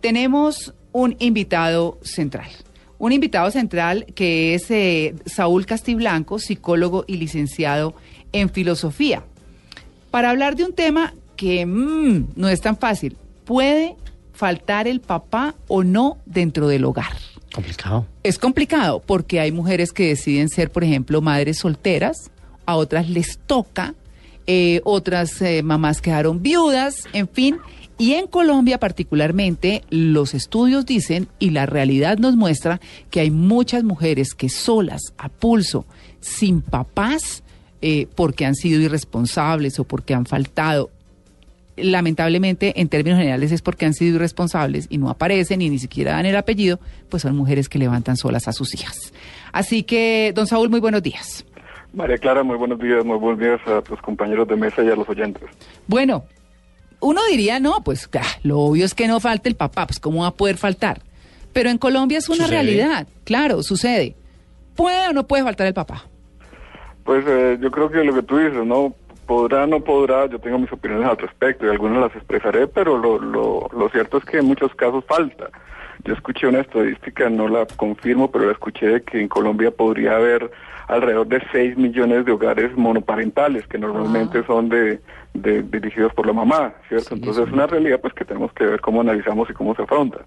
Tenemos un invitado central. Un invitado central que es eh, Saúl Castiblanco, psicólogo y licenciado en filosofía. Para hablar de un tema que mm, no es tan fácil. ¿Puede faltar el papá o no dentro del hogar? Complicado. Es complicado porque hay mujeres que deciden ser, por ejemplo, madres solteras, a otras les toca, eh, otras eh, mamás quedaron viudas, en fin. Y en Colombia particularmente, los estudios dicen y la realidad nos muestra que hay muchas mujeres que solas, a pulso, sin papás, eh, porque han sido irresponsables o porque han faltado. Lamentablemente, en términos generales, es porque han sido irresponsables y no aparecen y ni siquiera dan el apellido, pues son mujeres que levantan solas a sus hijas. Así que, don Saúl, muy buenos días. María Clara, muy buenos días, muy buenos días a tus compañeros de mesa y a los oyentes. Bueno, uno diría, no, pues ah, lo obvio es que no falte el papá, pues cómo va a poder faltar. Pero en Colombia es una ¿Sucede? realidad, claro, sucede. ¿Puede o no puede faltar el papá? Pues eh, yo creo que lo que tú dices, ¿no? Podrá, no podrá, yo tengo mis opiniones al respecto y algunas las expresaré, pero lo, lo, lo cierto es que en muchos casos falta. Yo escuché una estadística, no la confirmo, pero la escuché de que en Colombia podría haber alrededor de 6 millones de hogares monoparentales, que normalmente Ah. son de, de- dirigidos por la mamá, ¿cierto? Sí, Entonces sí. es una realidad pues que tenemos que ver cómo analizamos y cómo se afronta,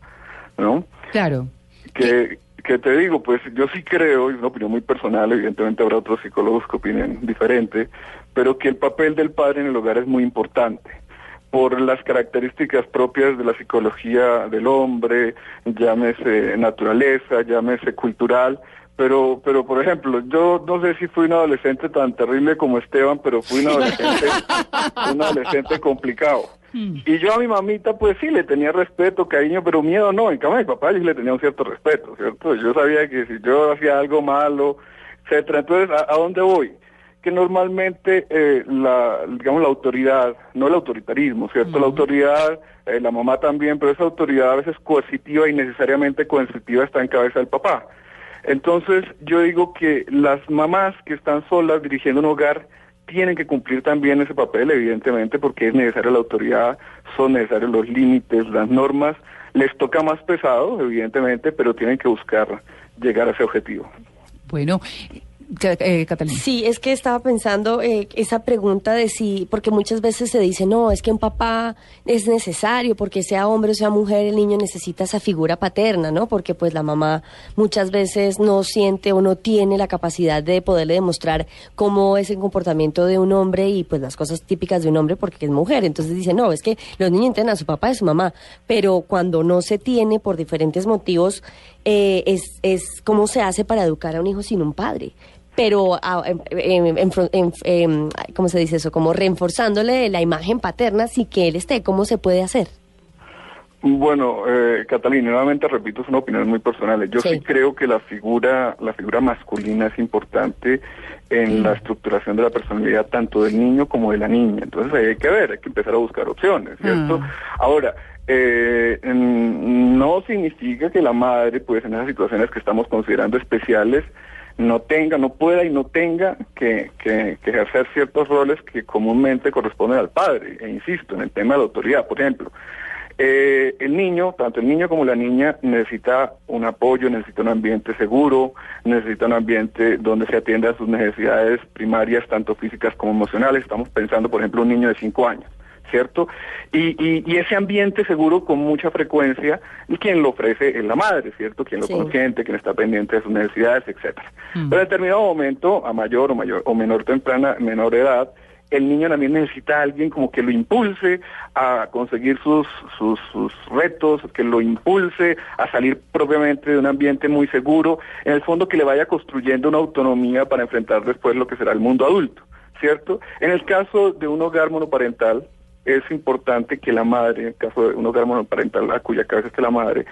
¿no? Claro. que, que te digo, pues yo sí creo, y es una opinión muy personal, evidentemente habrá otros psicólogos que opinen diferente, pero que el papel del padre en el hogar es muy importante por las características propias de la psicología del hombre, llámese naturaleza, llámese cultural, pero, pero por ejemplo, yo no sé si fui un adolescente tan terrible como Esteban, pero fui un adolescente, un adolescente complicado. Y yo a mi mamita, pues sí, le tenía respeto, cariño, pero miedo no. En cambio, a mi papá yo le tenía un cierto respeto, ¿cierto? Yo sabía que si yo hacía algo malo, etcétera. Entonces, ¿a, a dónde voy? Que normalmente eh, la, digamos, la autoridad, no el autoritarismo, ¿cierto? La autoridad, eh, la mamá también, pero esa autoridad a veces coercitiva y necesariamente coercitiva está en cabeza del papá. Entonces, yo digo que las mamás que están solas dirigiendo un hogar tienen que cumplir también ese papel, evidentemente, porque es necesaria la autoridad, son necesarios los límites, las normas. Les toca más pesado, evidentemente, pero tienen que buscar llegar a ese objetivo. Bueno, eh. Sí, es que estaba pensando eh, esa pregunta de si, porque muchas veces se dice, no, es que un papá es necesario, porque sea hombre o sea mujer, el niño necesita esa figura paterna, ¿no? Porque pues la mamá muchas veces no siente o no tiene la capacidad de poderle demostrar cómo es el comportamiento de un hombre y pues las cosas típicas de un hombre porque es mujer. Entonces dice, no, es que los niños entienden a su papá y a su mamá, pero cuando no se tiene por diferentes motivos, eh, es, es cómo se hace para educar a un hijo sin un padre pero ah, em, em, em, em, em, ¿cómo se dice eso? Como reforzándole la imagen paterna sin que él esté. ¿Cómo se puede hacer? Bueno, eh, Catalina, nuevamente repito, son opiniones muy personales. Yo sí. Sí. creo que la figura, la figura masculina es importante en la estructuración de la personalidad tanto del niño como de la niña. Entonces ahí hay que ver, hay que empezar a buscar opciones, ¿cierto? Ah. Ahora, eh, mm, no significa que la madre, pues en esas situaciones que estamos considerando especiales, no tenga, no pueda y no tenga que, que- ejercer ciertos roles que comúnmente corresponden al padre. E insisto, en el tema de la autoridad, por ejemplo. Eh, el niño, tanto el niño como la niña, necesita un apoyo, necesita un ambiente seguro, necesita un ambiente donde se atienda a sus necesidades primarias, tanto físicas como emocionales. Estamos pensando, por ejemplo, un niño de cinco años. ¿Cierto? Y, y, y ese ambiente seguro con mucha frecuencia, quien lo ofrece es la madre, ¿cierto? Quien lo Sí. consiente, quien está pendiente de sus necesidades, etcétera. Mm. Pero en determinado momento, a mayor o mayor o menor temprana, menor edad, el niño también necesita a alguien como que lo impulse a conseguir sus, sus, sus retos, que lo impulse a salir propiamente de un ambiente muy seguro, en el fondo que le vaya construyendo una autonomía para enfrentar después lo que será el mundo adulto, ¿cierto? En el caso de un hogar monoparental, es importante que la madre, en el caso de un hogar monoparental a cuya cabeza esté la madre,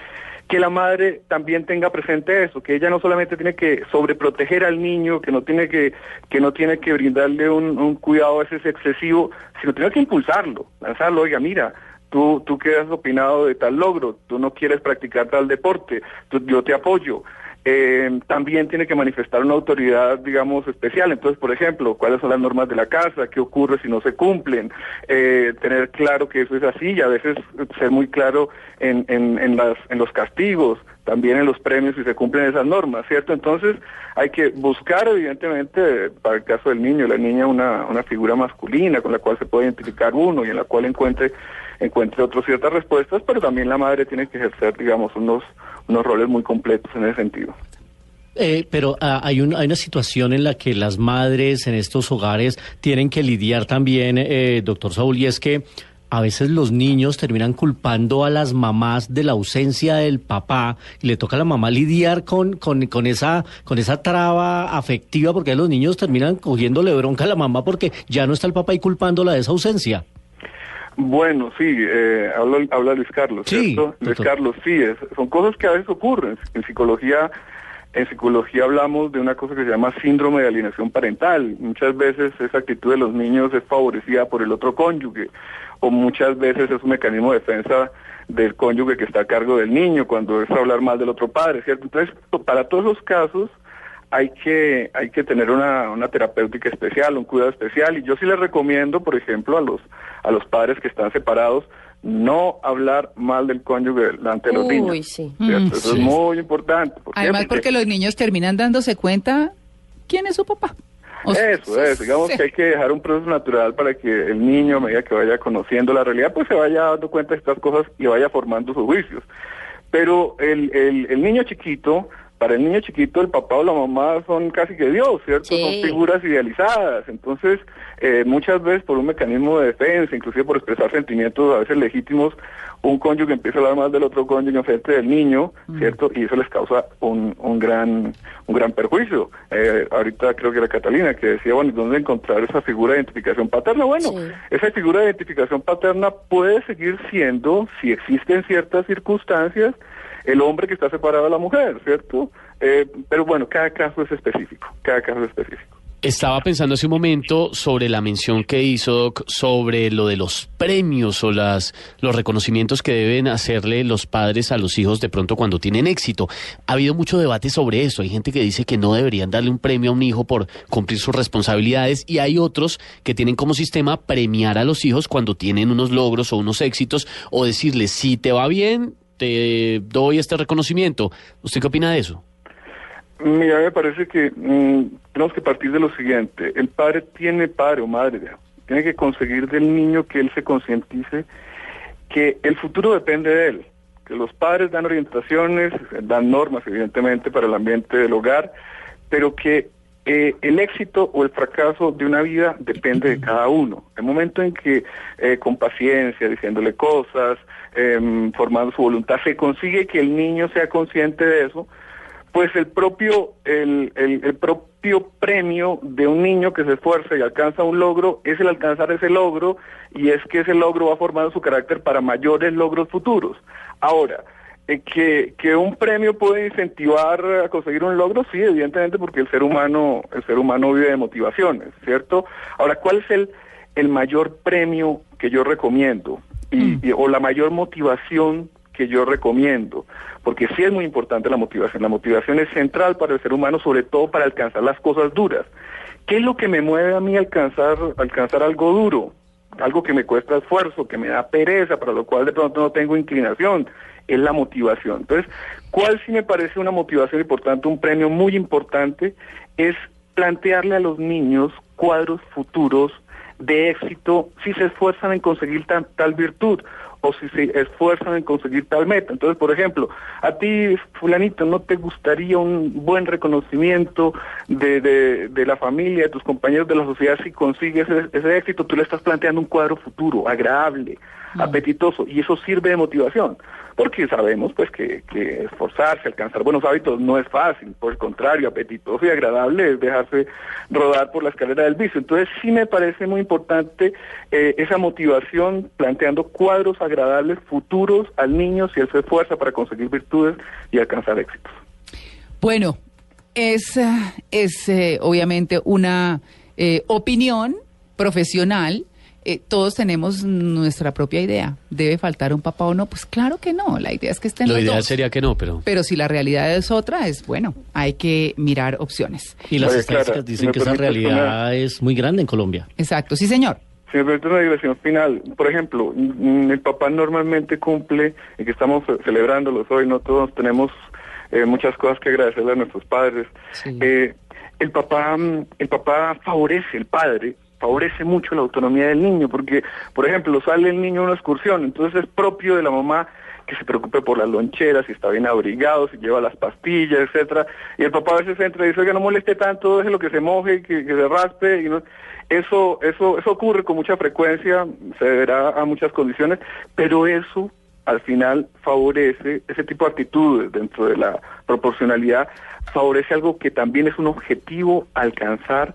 que la madre también tenga presente eso, que ella no solamente tiene que sobreproteger al niño, que no tiene que, que no tiene que brindarle un, un cuidado a excesivo, sino tiene que impulsarlo, lanzarlo, oiga, mira, tú, tú qué has opinado de tal logro, tú no quieres practicar tal deporte, yo te apoyo. Eh, también tiene que manifestar una autoridad, digamos, especial. Entonces, por ejemplo, cuáles son las normas de la casa, qué ocurre si no se cumplen, eh, tener claro que eso es así y a veces ser muy claro en, en, en, las, en los castigos, también en los premios si se cumplen esas normas, ¿cierto? Entonces hay que buscar, evidentemente, para el caso del niño, la niña, una, una figura masculina con la cual se puede identificar uno y en la cual encuentre encuentre otras ciertas respuestas, pero también la madre tiene que ejercer, digamos, unos, unos roles muy completos en ese sentido. Eh, pero ah, hay, un, hay una situación en la que las madres en estos hogares tienen que lidiar también, eh, doctor Saúl, y es que a veces los niños terminan culpando a las mamás de la ausencia del papá y le toca a la mamá lidiar con, con, con esa, con esa traba afectiva porque los niños terminan cogiéndole bronca a la mamá porque ya no está el papá y culpándola de esa ausencia. Bueno, sí, eh, habla, habla Luis Carlos, sí, ¿cierto? Luis Carlos, sí, es, son cosas que a veces ocurren. En psicología, en psicología hablamos de una cosa que se llama síndrome de alienación parental. Muchas veces esa actitud de los niños es favorecida por el otro cónyuge, o muchas veces es un mecanismo de defensa del cónyuge que está a cargo del niño cuando es hablar mal del otro padre, ¿cierto? Entonces, para todos los casos, hay que, hay que tener una, una terapéutica especial, un cuidado especial. Y yo sí les recomiendo, por ejemplo, a los, a los padres que están separados, no hablar mal del cónyuge delante de los Uy, niños. sí. Mm, Eso es muy importante. Además, porque los niños terminan dándose cuenta quién es su papá. O sea, Eso es, digamos sí. que hay que dejar un proceso natural para que el niño, a medida que vaya conociendo la realidad, pues se vaya dando cuenta de estas cosas y vaya formando sus juicios. Pero el, el, el niño chiquito, para el niño chiquito el papá o la mamá son casi que Dios, ¿cierto? Sí. Son figuras idealizadas. Entonces, eh, muchas veces por un mecanismo de defensa, inclusive por expresar sentimientos a veces legítimos, un cónyuge empieza a hablar más del otro cónyuge en frente del niño, ¿cierto? Y eso les causa un, un gran un gran perjuicio. Eh, ahorita creo que era Catalina que decía, bueno, ¿y ¿dónde encontrar esa figura de identificación paterna? Bueno, Sí. esa figura de identificación paterna puede seguir siendo, si existen ciertas circunstancias, el hombre que está separado de la mujer, ¿cierto? Eh, pero bueno, cada caso es específico, cada caso es específico. Estaba pensando hace un momento sobre la mención que hizo Doc sobre lo de los premios o las, los reconocimientos que deben hacerle los padres a los hijos de pronto cuando tienen éxito. Ha habido mucho debate sobre eso. Hay gente que dice que no deberían darle un premio a un hijo por cumplir sus responsabilidades y hay otros que tienen como sistema premiar a los hijos cuando tienen unos logros o unos éxitos o decirles si te va bien, te doy este reconocimiento. ¿Usted qué opina de eso? Mira, me parece que mm, tenemos que partir de lo siguiente. El padre tiene padre o madre, tiene que conseguir del niño que él se concientice que el futuro depende de él, que los padres dan orientaciones, dan normas, evidentemente, para el ambiente del hogar, pero que eh, el éxito o el fracaso de una vida depende de cada uno. El momento en que eh, con paciencia, diciéndole cosas, em, formando su voluntad, se consigue que el niño sea consciente de eso, pues el propio, el, el, el propio premio de un niño que se esfuerza y alcanza un logro es el alcanzar ese logro y es que ese logro va formando su carácter para mayores logros futuros. Ahora, que, que un premio puede incentivar a conseguir un logro, sí, evidentemente, porque el ser humano, el ser humano vive de motivaciones, ¿cierto? Ahora, ¿cuál es el, el mayor premio que yo recomiendo? Y, y- o la mayor motivación que yo recomiendo, porque sí es muy importante la motivación. La motivación es central para el ser humano, sobre todo para alcanzar las cosas duras. ¿Qué es lo que me mueve a mí a alcanzar, alcanzar algo duro? Algo que me cuesta esfuerzo, que me da pereza, para lo cual de pronto no tengo inclinación, es la motivación. Entonces, ¿cuál sí me parece una motivación importante, un premio muy importante? Es plantearle a los niños cuadros futuros de éxito si se esfuerzan en conseguir tan- tal virtud o si se esfuerzan en conseguir tal meta. Entonces, por ejemplo, a ti, fulanito, ¿no te gustaría un buen reconocimiento de, de, de la familia, de tus compañeros de la sociedad si consigues ese, ese éxito? Tú le estás planteando un cuadro futuro, agradable, apetitoso, y eso sirve de motivación, porque sabemos pues que, que esforzarse, alcanzar buenos hábitos no es fácil, por el contrario, apetitoso y agradable es dejarse rodar por la escalera del vicio. Entonces sí me parece muy importante eh, esa motivación planteando cuadros agradables futuros al niño si él se esfuerza para conseguir virtudes y alcanzar éxitos. Bueno, es, es eh, obviamente una eh, opinión profesional eh, todos tenemos nuestra propia idea. ¿Debe faltar un papá o no? Pues claro que no. La idea es que estén Lo los ideal dos. sería que no, pero... Pero si la realidad es otra, es bueno, hay que mirar opciones. Y las Oye, estadísticas Clara, dicen ¿me que esa realidad es muy grande en Colombia. Exacto, sí señor. Si me permite una digresión final, por ejemplo, mm, el papá normalmente cumple, y que estamos celebrándolos hoy, no todos tenemos eh, muchas cosas que agradecerle a nuestros padres. Sí. Eh, el papá, mm, el papá favorece, el padre favorece mucho la autonomía del niño, porque, por ejemplo, sale el niño a una excursión, entonces es propio de la mamá que se preocupe por las loncheras, si está bien abrigado, si lleva las pastillas, etcétera, y el papá a veces entra y dice, oiga, no moleste tanto, déjelo que se moje, que, que se raspe, y no, eso, eso, eso ocurre con mucha frecuencia, se deberá a muchas condiciones, pero eso al final favorece ese tipo de actitudes dentro de la proporcionalidad, favorece algo que también es un objetivo alcanzar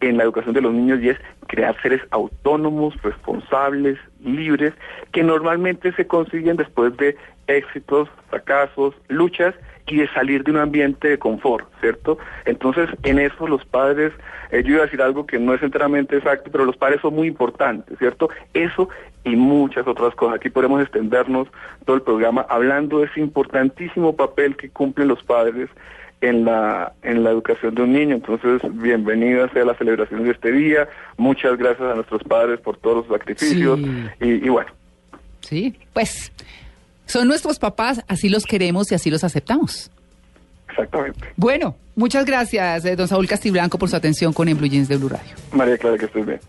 en la educación de los niños y es crear seres autónomos, responsables, libres, que normalmente se consiguen después de éxitos, fracasos, luchas y de salir de un ambiente de confort, ¿cierto? Entonces, en eso los padres, eh, yo iba a decir algo que no es enteramente exacto, pero los padres son muy importantes, ¿cierto? Eso y muchas otras cosas. Aquí podemos extendernos todo el programa hablando de ese importantísimo papel que cumplen los padres en la en la educación de un niño. Entonces, bienvenida sea la celebración de este día. Muchas gracias a nuestros padres por todos los sacrificios. Sí. Y, y bueno, Sí, pues son nuestros papás, así los queremos y así los aceptamos. exactamente. Bueno, muchas gracias, eh, don Saúl Castiblanco, por su atención con En Blue Jeans de Blue Radio. María Clara, que estés bien.